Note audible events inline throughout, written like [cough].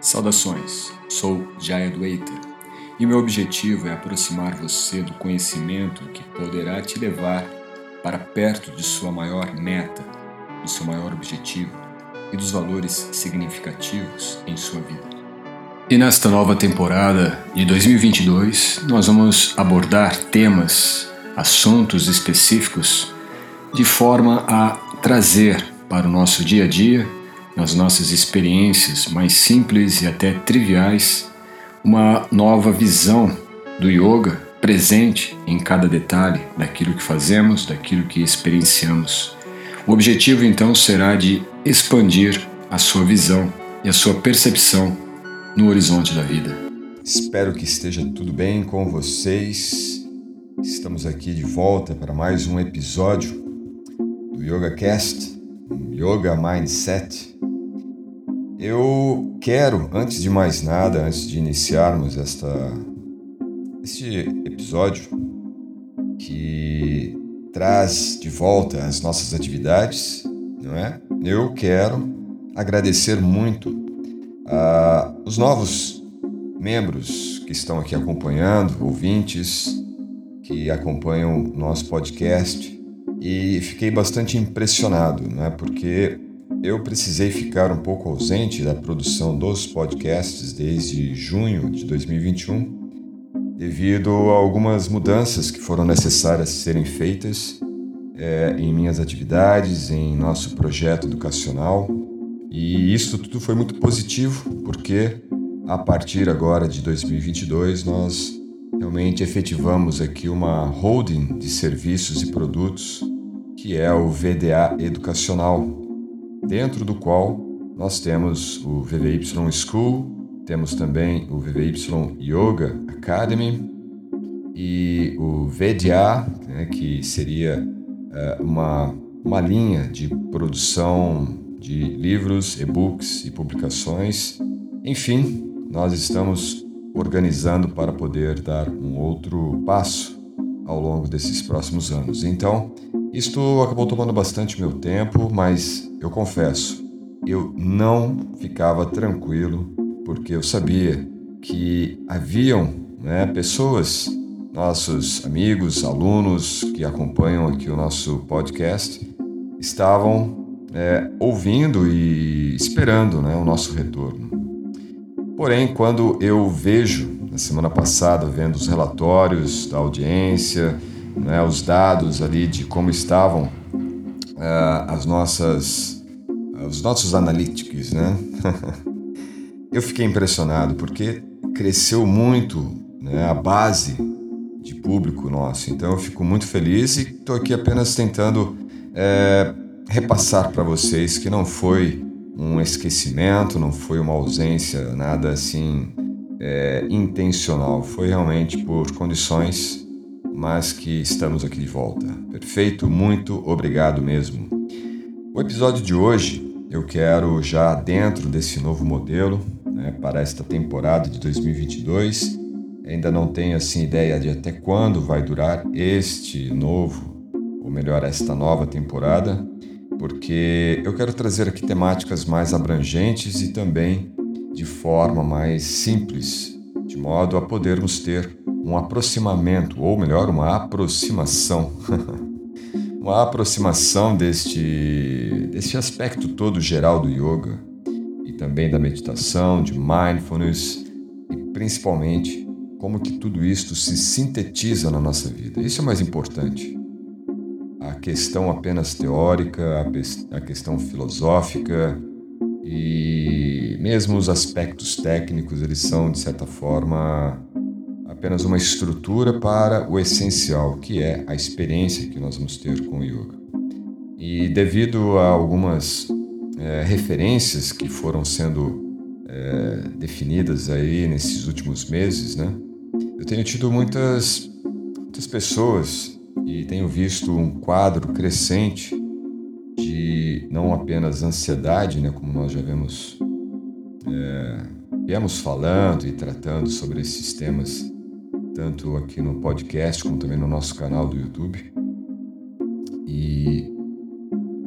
Saudações, sou Jaya Dueiter e meu objetivo é aproximar você do conhecimento que poderá te levar para perto de sua maior meta, do seu maior objetivo e dos valores significativos em sua vida. E nesta nova temporada de 2022, nós vamos abordar temas, assuntos específicos de forma a trazer para o nosso dia a dia, nas nossas experiências mais simples e até triviais, uma nova visão do yoga presente em cada detalhe daquilo que fazemos, daquilo que experienciamos. O objetivo então será de expandir a sua visão e a sua percepção no horizonte da vida. Espero que esteja tudo bem com vocês. Estamos aqui de volta para mais um episódio do Yoga Cast, Yoga Mindset. Eu quero, antes de mais nada, antes de iniciarmos esta este episódio que traz de volta as nossas atividades, não é? Eu quero agradecer muito a os novos membros que estão aqui acompanhando, ouvintes que acompanham o nosso podcast e fiquei bastante impressionado, é? Porque eu precisei ficar um pouco ausente da produção dos podcasts desde junho de 2021 devido a algumas mudanças que foram necessárias serem feitas é, em minhas atividades, em nosso projeto educacional. E isso tudo foi muito positivo, porque a partir agora de 2022 nós realmente efetivamos aqui uma holding de serviços e produtos que é o VDA Educacional, dentro do qual nós temos o VVY School, temos também o VVY Yoga Academy e o VDA, né, que seria uh, uma, uma linha de produção de livros, e-books e publicações. Enfim, nós estamos organizando para poder dar um outro passo ao longo desses próximos anos. Então, isto acabou tomando bastante meu tempo, mas eu confesso, eu não ficava tranquilo porque eu sabia que haviam né, pessoas, nossos amigos, alunos que acompanham aqui o nosso podcast, estavam é, ouvindo e esperando né, o nosso retorno. Porém, quando eu vejo, na semana passada, vendo os relatórios da audiência, né, os dados ali de como estavam uh, as nossas, os nossos analytics, né? [laughs] Eu fiquei impressionado porque cresceu muito né, a base de público nosso. Então eu fico muito feliz e estou aqui apenas tentando é, repassar para vocês que não foi um esquecimento, não foi uma ausência, nada assim é, intencional. Foi realmente por condições, mas que estamos aqui de volta. Perfeito? Muito obrigado mesmo. O episódio de hoje eu quero já dentro desse novo modelo né, para esta temporada de 2022. Ainda não tenho assim ideia de até quando vai durar este novo, ou melhor, esta nova temporada, porque eu quero trazer aqui temáticas mais abrangentes e também de forma mais simples, de modo a podermos ter um aproximamento, ou melhor, uma aproximação. [laughs] uma aproximação deste, deste aspecto todo geral do yoga também da meditação, de mindfulness e principalmente como que tudo isto se sintetiza na nossa vida. Isso é mais importante. A questão apenas teórica, a questão filosófica e mesmo os aspectos técnicos, eles são de certa forma apenas uma estrutura para o essencial, que é a experiência que nós vamos ter com o yoga. E devido a algumas é, referências que foram sendo é, definidas aí nesses últimos meses, né? Eu tenho tido muitas, muitas pessoas e tenho visto um quadro crescente de não apenas ansiedade, né, como nós já vemos, é, viemos falando e tratando sobre esses temas, tanto aqui no podcast como também no nosso canal do YouTube. E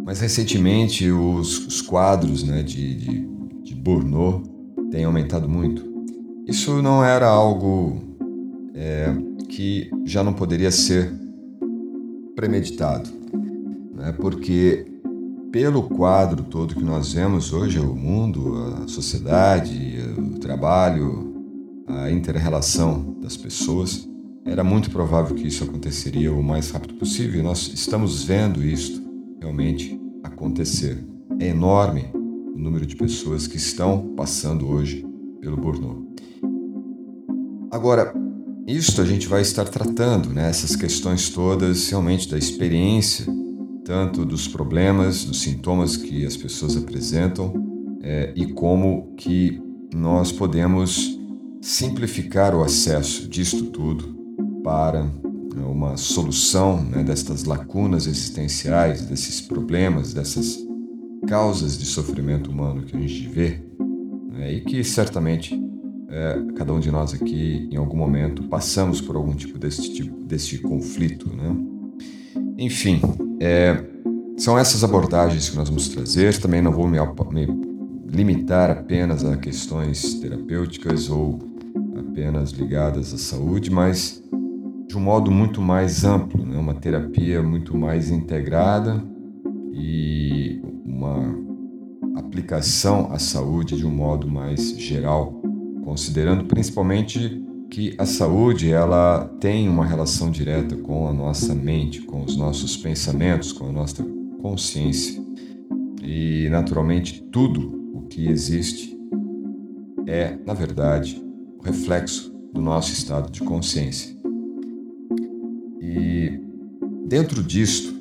mas recentemente os, os quadros né, de, de, de tem aumentado muito. Isso não era algo é, que já não poderia ser premeditado, né? porque pelo quadro todo que nós vemos hoje, o mundo, a sociedade, o trabalho, a inter-relação das pessoas, era muito provável que isso aconteceria o mais rápido possível e nós estamos vendo isso realmente acontecer. É enorme o número de pessoas que estão passando hoje pelo burnout. Agora, isto a gente vai estar tratando, né, essas questões todas realmente da experiência, tanto dos problemas, dos sintomas que as pessoas apresentam é, e como que nós podemos simplificar o acesso disto tudo para né, uma solução né, destas lacunas existenciais, desses problemas, dessas causas de sofrimento humano que a gente vê né, e que certamente é, cada um de nós aqui, em algum momento, passamos por algum tipo desse, tipo, desse conflito. Né? Enfim, é, são essas abordagens que nós vamos trazer. Também não vou me, me limitar apenas a questões terapêuticas ou apenas ligadas à saúde, mas de um modo muito mais amplo, né? uma terapia muito mais integrada e uma aplicação à saúde de um modo mais geral considerando principalmente que a saúde ela tem uma relação direta com a nossa mente, com os nossos pensamentos, com a nossa consciência. E naturalmente tudo o que existe é, na verdade, reflexo do nosso estado de consciência. E dentro disto,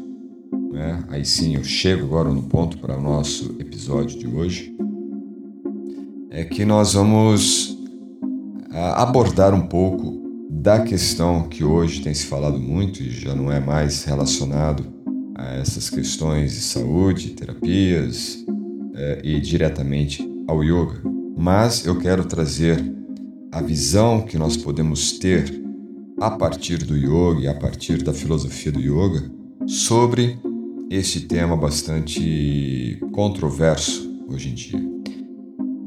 né, aí sim eu chego agora no ponto para o nosso episódio de hoje, é que nós vamos abordar um pouco da questão que hoje tem se falado muito e já não é mais relacionado a essas questões de saúde, terapias é, e diretamente ao yoga. Mas eu quero trazer a visão que nós podemos ter a partir do yoga e a partir da filosofia do yoga sobre este tema bastante controverso hoje em dia.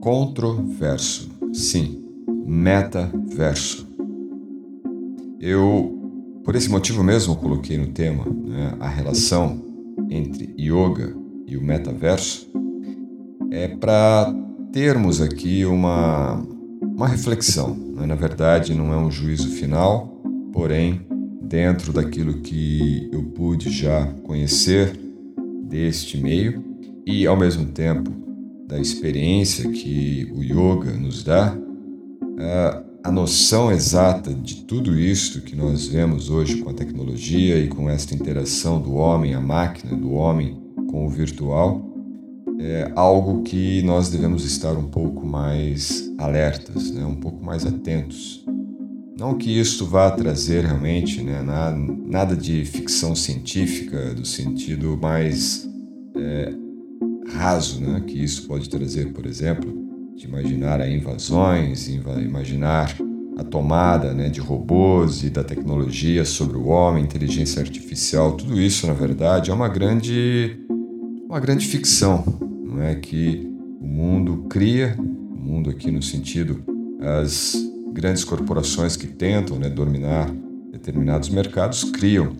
Controverso, sim metaverso. Eu, por esse motivo mesmo, coloquei no tema né, a relação entre yoga e o metaverso, é para termos aqui uma, uma reflexão. Né? Na verdade, não é um juízo final, porém, dentro daquilo que eu pude já conhecer deste meio e, ao mesmo tempo, da experiência que o yoga nos dá, a noção exata de tudo isto que nós vemos hoje com a tecnologia e com esta interação do homem à máquina, do homem com o virtual, é algo que nós devemos estar um pouco mais alertas, né? um pouco mais atentos. Não que isto vá trazer realmente né, nada, de ficção científica, do sentido mais é, raso né, que isso pode trazer, por exemplo, de imaginar invasões, imaginar a tomada né, de robôs e da tecnologia sobre o homem, inteligência artificial, tudo isso, na verdade, é uma grande, uma grande ficção, não é que o mundo cria, o mundo aqui no sentido as grandes corporações que tentam né, dominar determinados mercados criam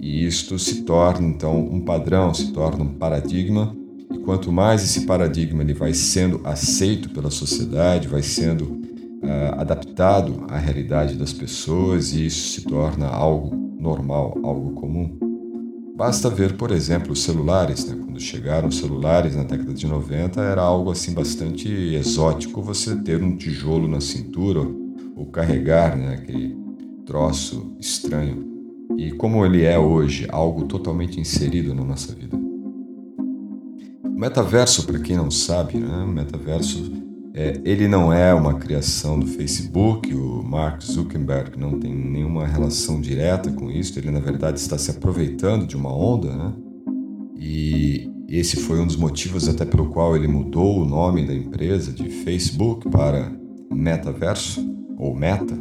e isto se torna então um padrão, se torna um paradigma e quanto mais esse paradigma ele vai sendo aceito pela sociedade, vai sendo uh, adaptado à realidade das pessoas e isso se torna algo normal, algo comum. Basta ver, por exemplo, os celulares. Né? Quando chegaram os celulares na década de 90, era algo assim bastante exótico você ter um tijolo na cintura ou carregar né, aquele troço estranho. E como ele é hoje, algo totalmente inserido na nossa vida. O metaverso, para quem não sabe, né? o metaverso é, ele não é uma criação do Facebook, o Mark Zuckerberg não tem nenhuma relação direta com isso, ele na verdade está se aproveitando de uma onda, né? E esse foi um dos motivos até pelo qual ele mudou o nome da empresa de Facebook para Metaverso ou Meta,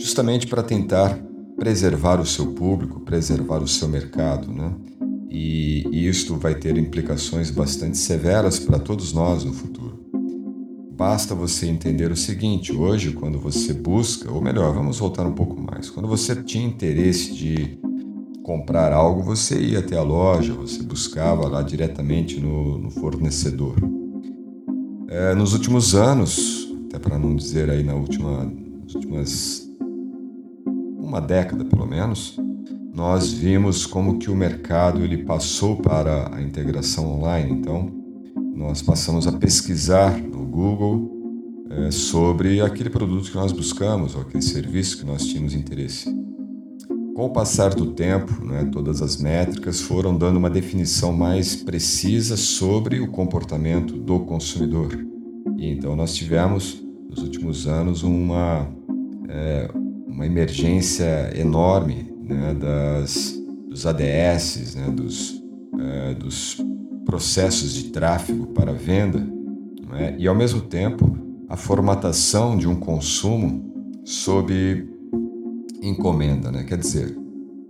justamente para tentar preservar o seu público, preservar o seu mercado, né? e isto vai ter implicações bastante severas para todos nós no futuro. Basta você entender o seguinte: hoje, quando você busca, ou melhor, vamos voltar um pouco mais, quando você tinha interesse de comprar algo, você ia até a loja, você buscava lá diretamente no, no fornecedor. É, nos últimos anos, até para não dizer aí na última, nas últimas uma década pelo menos, nós vimos como que o mercado ele passou para a integração online. Então, nós passamos a pesquisar Google é, sobre aquele produto que nós buscamos ou aquele serviço que nós tínhamos interesse. Com o passar do tempo, né, todas as métricas foram dando uma definição mais precisa sobre o comportamento do consumidor. E então nós tivemos, nos últimos anos, uma, é, uma emergência enorme né, das, dos ADS, né, dos, é, dos processos de tráfego para venda, né, e ao mesmo tempo a formatação de um consumo sob encomenda, né? quer dizer,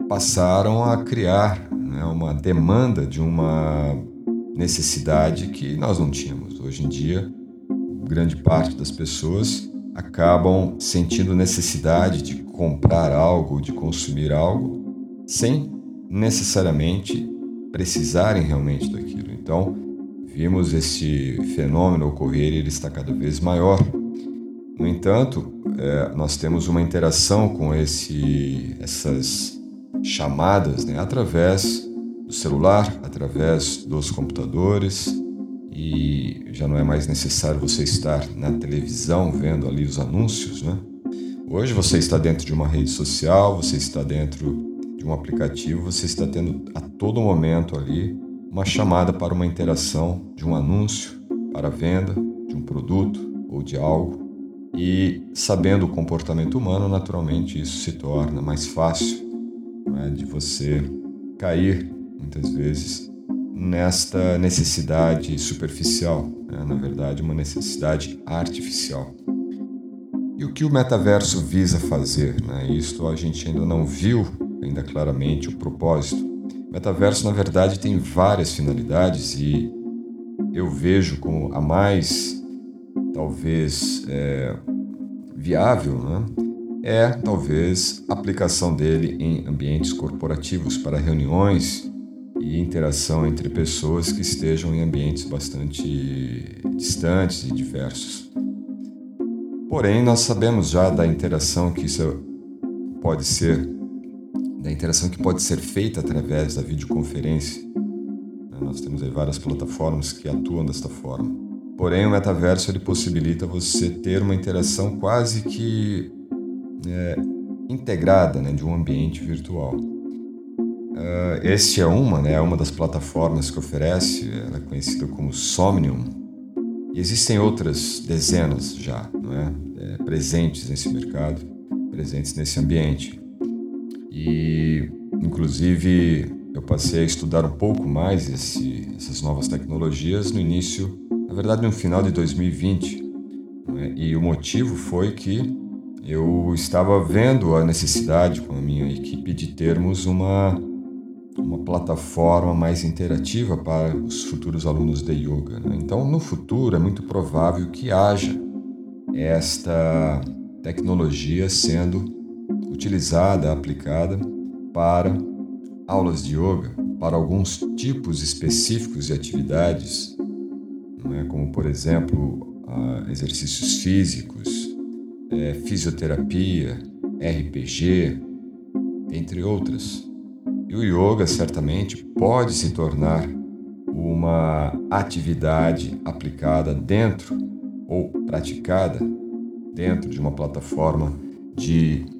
passaram a criar né, uma demanda de uma necessidade que nós não tínhamos. Hoje em dia, grande parte das pessoas acabam sentindo necessidade de comprar algo, de consumir algo, sem necessariamente precisarem realmente daquilo. Então, vimos esse fenômeno ocorrer e ele está cada vez maior. No entanto, é, nós temos uma interação com esse, essas chamadas né, através do celular, através dos computadores, e já não é mais necessário você estar na televisão vendo ali os anúncios. Né? Hoje você está dentro de uma rede social, você está dentro de um aplicativo, você está tendo a todo momento ali uma chamada para uma interação de um anúncio para venda de um produto ou de algo. E sabendo o comportamento humano, naturalmente isso se torna mais fácil né, de você cair, muitas vezes, nesta necessidade superficial, né, na verdade, uma necessidade artificial. E o que o metaverso visa fazer? Né? Isto a gente ainda não viu ainda claramente o propósito. Metaverso, na verdade, tem várias finalidades e eu vejo como a mais talvez é, viável, né? é talvez a aplicação dele em ambientes corporativos para reuniões e interação entre pessoas que estejam em ambientes bastante distantes e diversos. Porém, nós sabemos já da interação que isso pode ser, da interação que pode ser feita através da videoconferência. Nós temos aí várias plataformas que atuam desta forma. Porém, o metaverso ele possibilita você ter uma interação quase que é, integrada né, de um ambiente virtual. Uh, este é uma, né, é uma das plataformas que oferece, ela é conhecida como Somnium. E existem outras dezenas já, não é? é presentes nesse mercado, presentes nesse ambiente. E, inclusive, eu passei a estudar um pouco mais esse, essas novas tecnologias no início na verdade no final de 2020. Né? E o motivo foi que eu estava vendo a necessidade com a minha equipe de termos uma, uma plataforma mais interativa para os futuros alunos de yoga. Né? Então, no futuro, é muito provável que haja esta tecnologia sendo utilizada, aplicada para aulas de yoga, para alguns tipos específicos de atividades né, como por exemplo exercícios físicos, é, fisioterapia, RPG, entre outras. E o yoga certamente pode se tornar uma atividade aplicada dentro ou praticada dentro de uma plataforma de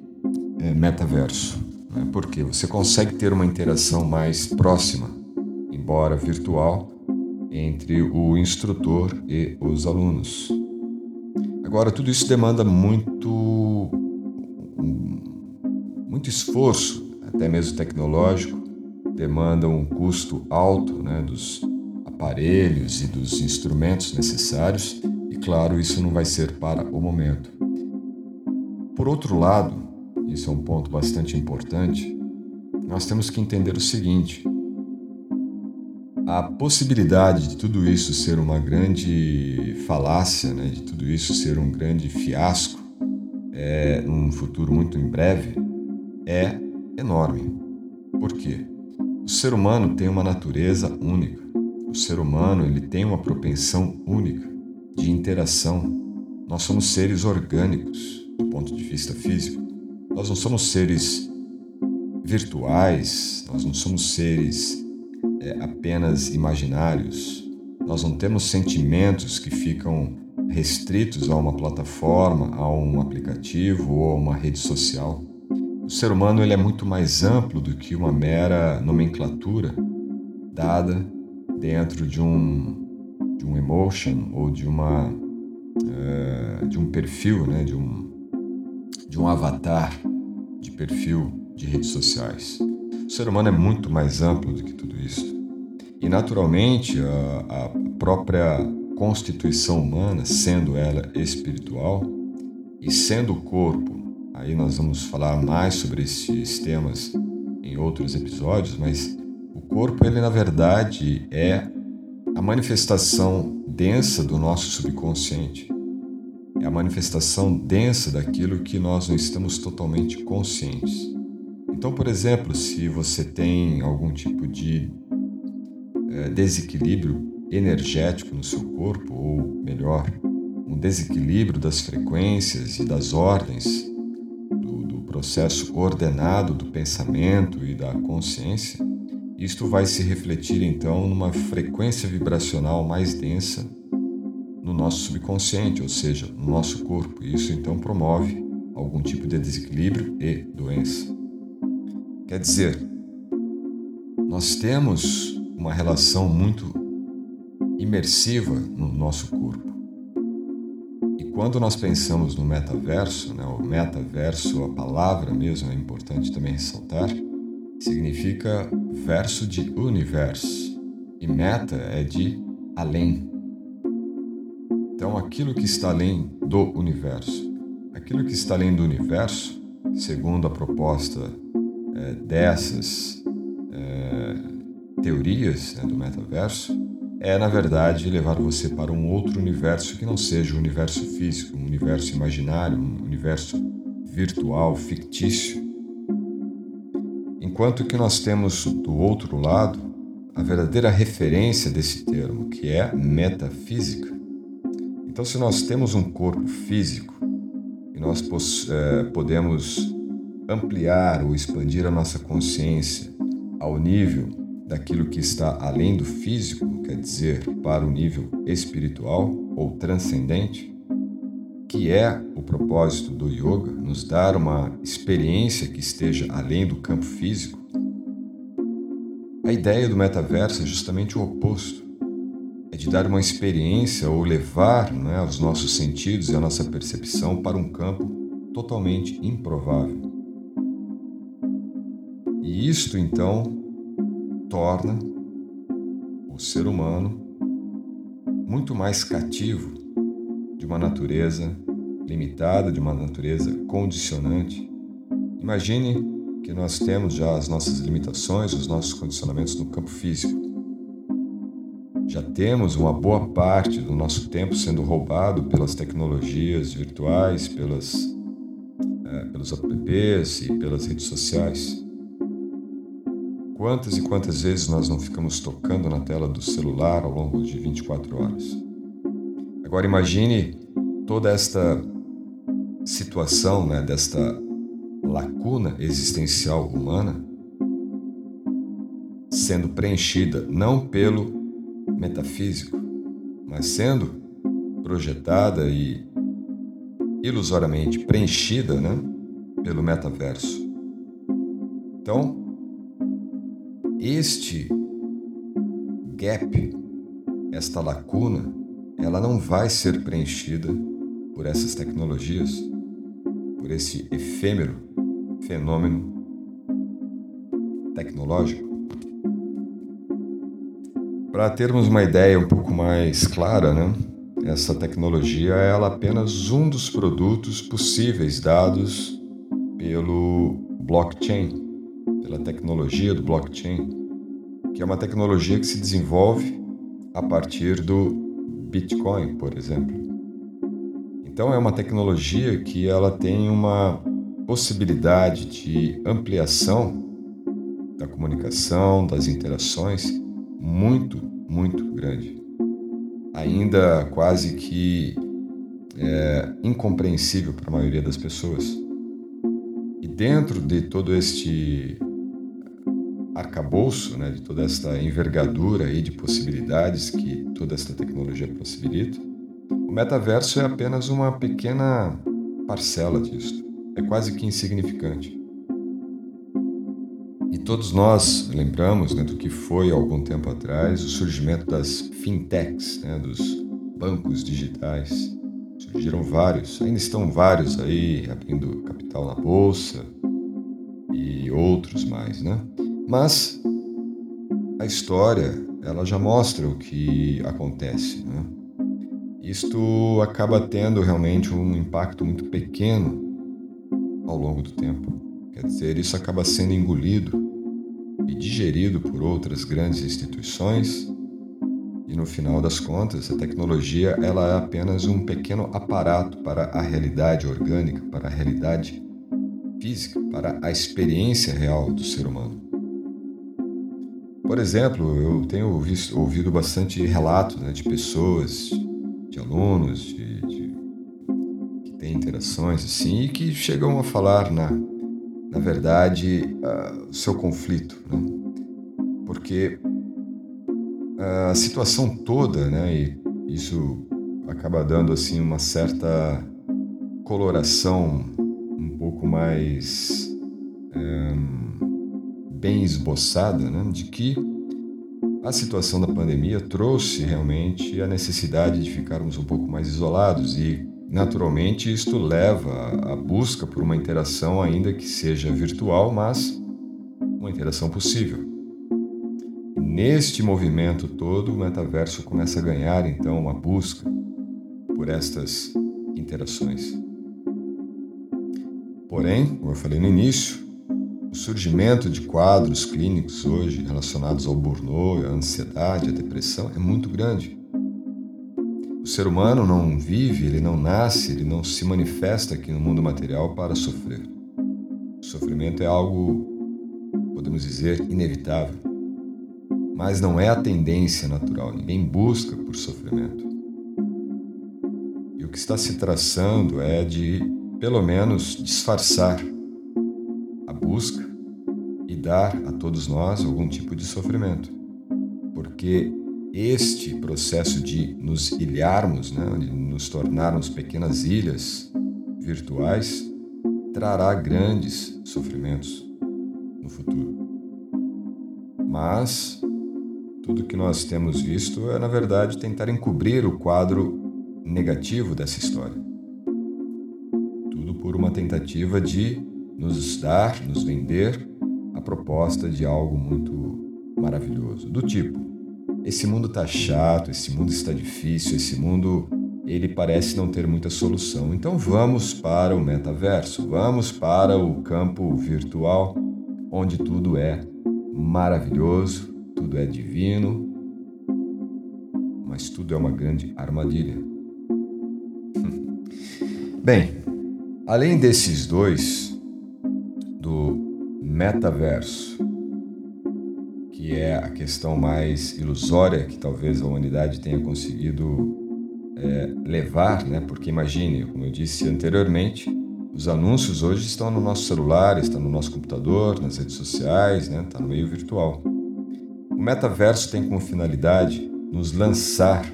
é, metaverso. Né? Porque você consegue ter uma interação mais próxima, embora virtual, entre o instrutor e os alunos. Agora, tudo isso demanda muito, muito esforço, até mesmo tecnológico, demanda um custo alto né, dos aparelhos e dos instrumentos necessários, e claro, isso não vai ser para o momento. Por outro lado, isso é um ponto bastante importante, nós temos que entender o seguinte: a possibilidade de tudo isso ser uma grande falácia, né, de tudo isso ser um grande fiasco, é, num futuro muito em breve, é enorme. Por quê? O ser humano tem uma natureza única. O ser humano ele tem uma propensão única de interação. Nós somos seres orgânicos do ponto de vista físico. Nós não somos seres virtuais, nós não somos seres é, apenas imaginários. Nós não temos sentimentos que ficam restritos a uma plataforma, a um aplicativo ou a uma rede social. O ser humano ele é muito mais amplo do que uma mera nomenclatura dada dentro de um de um emotion ou de uma uh, de um perfil, né, de um de um avatar de perfil de redes sociais. O ser humano é muito mais amplo do que tudo isso. E, naturalmente, a, a própria constituição humana, sendo ela espiritual e sendo o corpo, aí nós vamos falar mais sobre esses temas em outros episódios, mas o corpo, ele na verdade é a manifestação densa do nosso subconsciente. É a manifestação densa daquilo que nós não estamos totalmente conscientes. Então, por exemplo, se você tem algum tipo de é, desequilíbrio energético no seu corpo, ou melhor, um desequilíbrio das frequências e das ordens do, do processo ordenado do pensamento e da consciência, isto vai se refletir então numa frequência vibracional mais densa no nosso subconsciente, ou seja, no nosso corpo. E isso então promove algum tipo de desequilíbrio e doença. Quer dizer, nós temos uma relação muito imersiva no nosso corpo. E quando nós pensamos no metaverso, né, o metaverso, a palavra mesmo é importante também ressaltar, significa verso de universo e meta é de além. Então, aquilo que está além do universo, aquilo que está além do universo, segundo a proposta é, dessas é, teorias né, do metaverso é, na verdade, levar você para um outro universo que não seja o universo físico, um universo imaginário, um universo virtual, fictício. Enquanto que nós temos do outro lado a verdadeira referência desse termo, que é metafísica. Então, se nós temos um corpo físico e nós é, podemos ampliar ou expandir a nossa consciência ao nível daquilo que está além do físico, quer dizer, para o nível espiritual ou transcendente, que é o propósito do yoga, nos dar uma experiência que esteja além do campo físico, a ideia do metaverso é justamente o oposto. De dar uma experiência ou levar né, os nossos sentidos e a nossa percepção para um campo totalmente improvável. E isto então torna o ser humano muito mais cativo de uma natureza limitada, de uma natureza condicionante. Imagine que nós temos já as nossas limitações, os nossos condicionamentos no campo físico. Já temos uma boa parte do nosso tempo sendo roubado pelas tecnologias virtuais, pelas, é, pelos apps e pelas redes sociais. Quantas e quantas vezes nós não ficamos tocando na tela do celular ao longo de 24 horas? Agora imagine toda esta situação, né, desta lacuna existencial humana sendo preenchida não pelo metafísico, mas sendo projetada e ilusoriamente preenchida, né, pelo metaverso. Então, este gap, esta lacuna, ela não vai ser preenchida por essas tecnologias, por esse efêmero fenômeno tecnológico. Para termos uma ideia um pouco mais clara, né? Essa tecnologia é apenas um dos produtos possíveis dados pelo blockchain, pela tecnologia do blockchain. que é uma tecnologia que se desenvolve a partir do Bitcoin, por exemplo. Então é uma tecnologia que ela tem uma possibilidade de ampliação da comunicação, das interações muito, muito grande. Ainda quase que é, incompreensível para a maioria das pessoas. E dentro de todo este arcabouço, né, de toda esta envergadura aí de possibilidades que toda esta tecnologia possibilita, o metaverso é apenas uma pequena parcela disso. É quase que insignificante. E todos nós lembramos né, do que foi algum tempo atrás o surgimento das fintechs, né, dos bancos digitais. Surgiram vários, ainda estão vários aí abrindo capital na bolsa e outros mais, né? Mas a história ela já mostra o que acontece, né? Isto acaba tendo realmente um impacto muito pequeno ao longo do tempo. Quer dizer, isso acaba sendo engolido e digerido por outras grandes instituições e no final das contas, a tecnologia ela é apenas um pequeno aparato para a realidade orgânica, para a realidade física, para a experiência real do ser humano. Por exemplo, eu tenho visto, ouvido bastante relatos né, de pessoas, de alunos, de, de, que têm interações assim e que chegam a falar, na, na verdade, uh, o seu conflito. Né? Porque a situação toda, né, e isso acaba dando assim uma certa coloração um pouco mais bem esboçada, né, de que a situação da pandemia trouxe realmente a necessidade de ficarmos um pouco mais isolados e, naturalmente, isto leva à busca por uma interação, ainda que seja virtual, mas uma interação possível. Neste movimento todo, o metaverso começa a ganhar então uma busca por estas interações. Porém, como eu falei no início, o surgimento de quadros clínicos hoje relacionados ao burnout, à ansiedade, à depressão é muito grande. Ser humano não vive, ele não nasce, ele não se manifesta aqui no mundo material para sofrer. O sofrimento é algo, podemos dizer, inevitável. Mas não é a tendência natural, ninguém busca por sofrimento. E o que está se traçando é de, pelo menos, disfarçar busca e dar a todos nós algum tipo de sofrimento. Porque este processo de nos ilharmos, né, de nos tornarmos pequenas ilhas virtuais, trará grandes sofrimentos no futuro. Mas tudo que nós temos visto é, na verdade, tentar encobrir o quadro negativo dessa história. Tudo por uma tentativa de nos dar, nos vender a proposta de algo muito maravilhoso. Do tipo, esse mundo está chato, esse mundo está difícil, esse mundo ele parece não ter muita solução. Então vamos para o metaverso, vamos para o campo virtual, onde tudo é maravilhoso, tudo é divino, mas tudo é uma grande armadilha. [laughs] Bem, além desses dois, metaverso, que é a questão mais ilusória que talvez a humanidade tenha conseguido é, levar, né? Porque imagine, como eu disse anteriormente, os anúncios hoje estão no nosso celular, estão no nosso computador, nas redes sociais, né? Está no meio virtual. O metaverso tem como finalidade nos lançar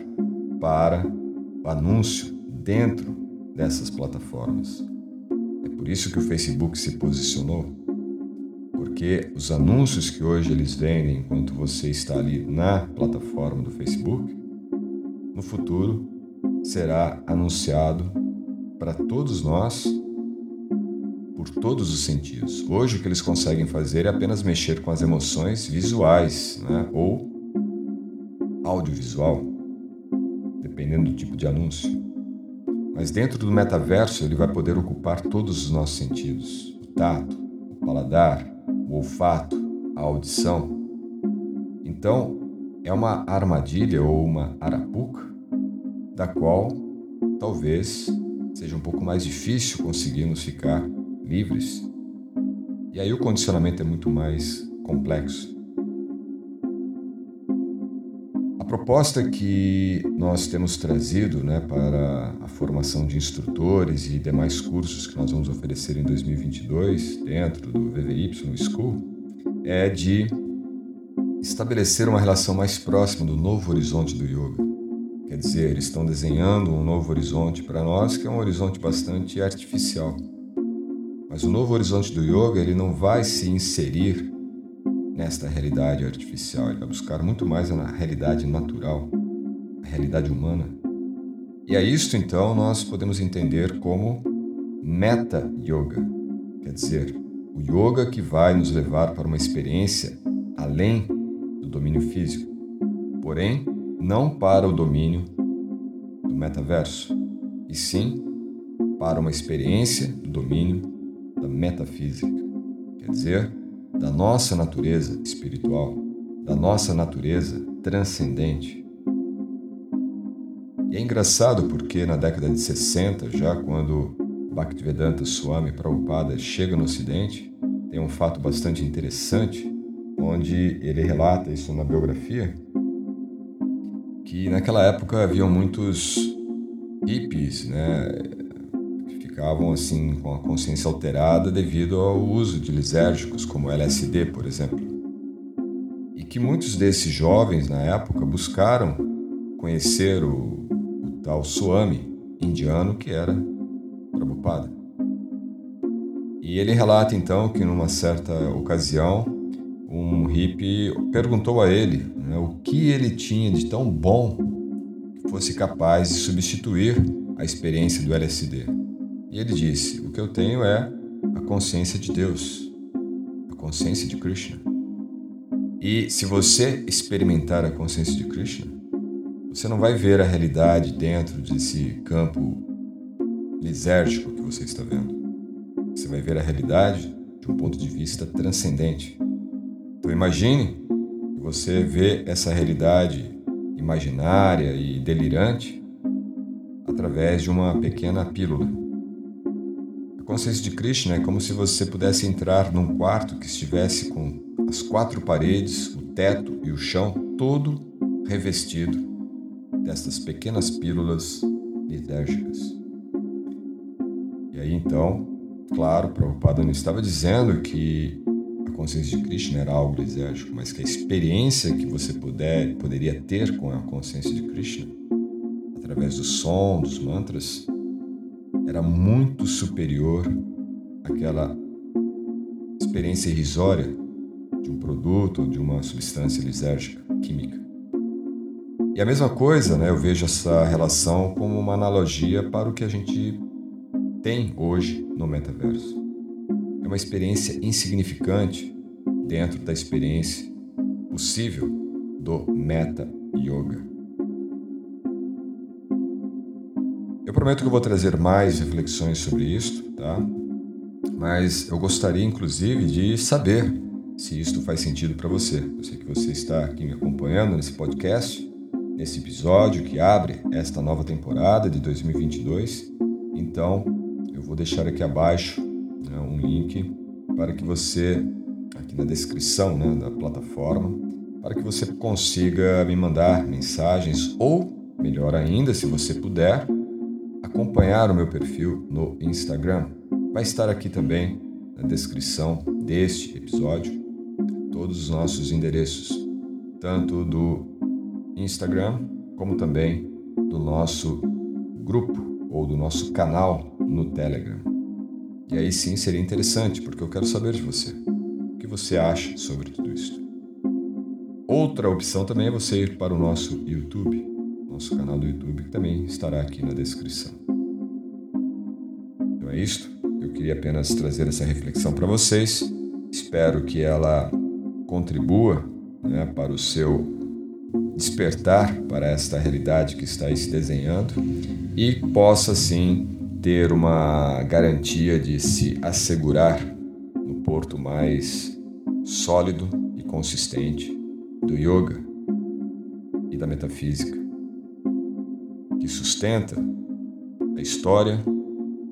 para o anúncio dentro dessas plataformas. É por isso que o Facebook se posicionou porque os anúncios que hoje eles vendem enquanto você está ali na plataforma do Facebook, no futuro será anunciado para todos nós por todos os sentidos. Hoje o que eles conseguem fazer é apenas mexer com as emoções visuais né? ou audiovisual, dependendo do tipo de anúncio. Mas dentro do metaverso ele vai poder ocupar todos os nossos sentidos: o tato, o paladar, o olfato, a audição. Então, é uma armadilha ou uma arapuca da qual talvez seja um pouco mais difícil conseguirmos ficar livres. E aí o condicionamento é muito mais complexo. A proposta que nós temos trazido né, para a formação de instrutores e demais cursos que nós vamos oferecer em 2022 dentro do VVY School é de estabelecer uma relação mais próxima do novo horizonte do yoga. Quer dizer, eles estão desenhando um novo horizonte para nós, que é um horizonte bastante artificial. Mas o novo horizonte do yoga, ele não vai se inserir nesta realidade artificial, ele vai buscar muito mais na realidade natural, a realidade humana. E a isto então nós podemos entender como meta yoga, quer dizer, o yoga que vai nos levar para uma experiência além domínio físico, porém não para o domínio do metaverso, e sim para uma experiência do domínio da metafísica, quer dizer, da nossa natureza espiritual, da nossa natureza transcendente. E é engraçado porque na década de 60, já quando Bhaktivedanta Swami Prabhupada chega no Ocidente, tem um fato bastante interessante onde ele relata isso na biografia, que naquela época haviam muitos hippies, né, ficavam assim com a consciência alterada devido ao uso de lisérgicos como LSD, por exemplo. E que muitos desses jovens na época buscaram conhecer o, o tal Swami indiano que era Prabhupada. E ele relata então que numa certa ocasião um hippie perguntou a ele né, o que ele tinha de tão bom que fosse capaz de substituir a experiência do LSD. E ele disse: O que eu tenho é a consciência de Deus, a consciência de Krishna. E se você experimentar a consciência de Krishna, você não vai ver a realidade dentro desse campo lisérgico que você está vendo. Você vai ver a realidade de um ponto de vista transcendente. Então imagine que você vê essa realidade imaginária e delirante através de uma pequena pílula. A consciência de Krishna é como se você pudesse entrar num quarto que estivesse com as quatro paredes, o teto e o chão todo revestido destas pequenas pílulas litérgicas. E aí então, claro, Prabhupada não estava dizendo que consciência de Krishna era algo lisérgico, mas que a experiência que você puder, poderia ter com a consciência de Krishna, através do som, dos mantras, era muito superior àquela experiência irrisória de um produto ou de uma substância lisérgica, química. E a mesma coisa, né, eu vejo essa relação como uma analogia para o que a gente tem hoje no metaverso. É uma experiência insignificante dentro da experiência possível do Meta Yoga. Prometo que eu vou trazer mais reflexões sobre isso, tá? Mas eu gostaria inclusive de saber se isto faz sentido para você. Eu sei que você está aqui me acompanhando nesse podcast, nesse episódio que abre esta nova temporada de 2022. Então, eu vou deixar aqui abaixo né, um link para que você aqui na descrição né, da plataforma, para que você consiga me mandar mensagens ou, melhor ainda, se você puder, acompanhar o meu perfil no Instagram. Vai estar aqui também na descrição deste episódio todos os nossos endereços, tanto do Instagram como também do nosso grupo ou do nosso canal no Telegram. E aí sim seria interessante, porque eu quero saber de você que você acha sobre tudo isso. Outra opção também é você ir para o nosso YouTube, nosso canal do YouTube, que também estará aqui na descrição. Isto. Eu queria apenas trazer essa reflexão para vocês. Espero que ela contribua né, para o seu despertar para esta realidade que está aí se desenhando e possa sim ter uma garantia de se assegurar no porto mais sólido e consistente do yoga e da metafísica, que sustenta a história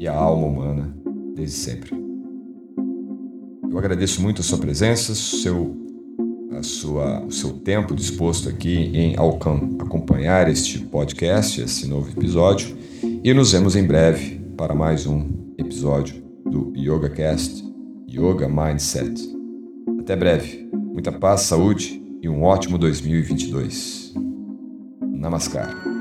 e a alma humana desde sempre. Eu agradeço muito a sua presença, seu, a sua, o seu tempo disposto aqui em acompanhar este podcast, esse novo episódio, e nos vemos em breve para mais um episódio do YogaCast Yoga Mindset. Até breve. Muita paz, saúde e um ótimo 2022. Namaskar.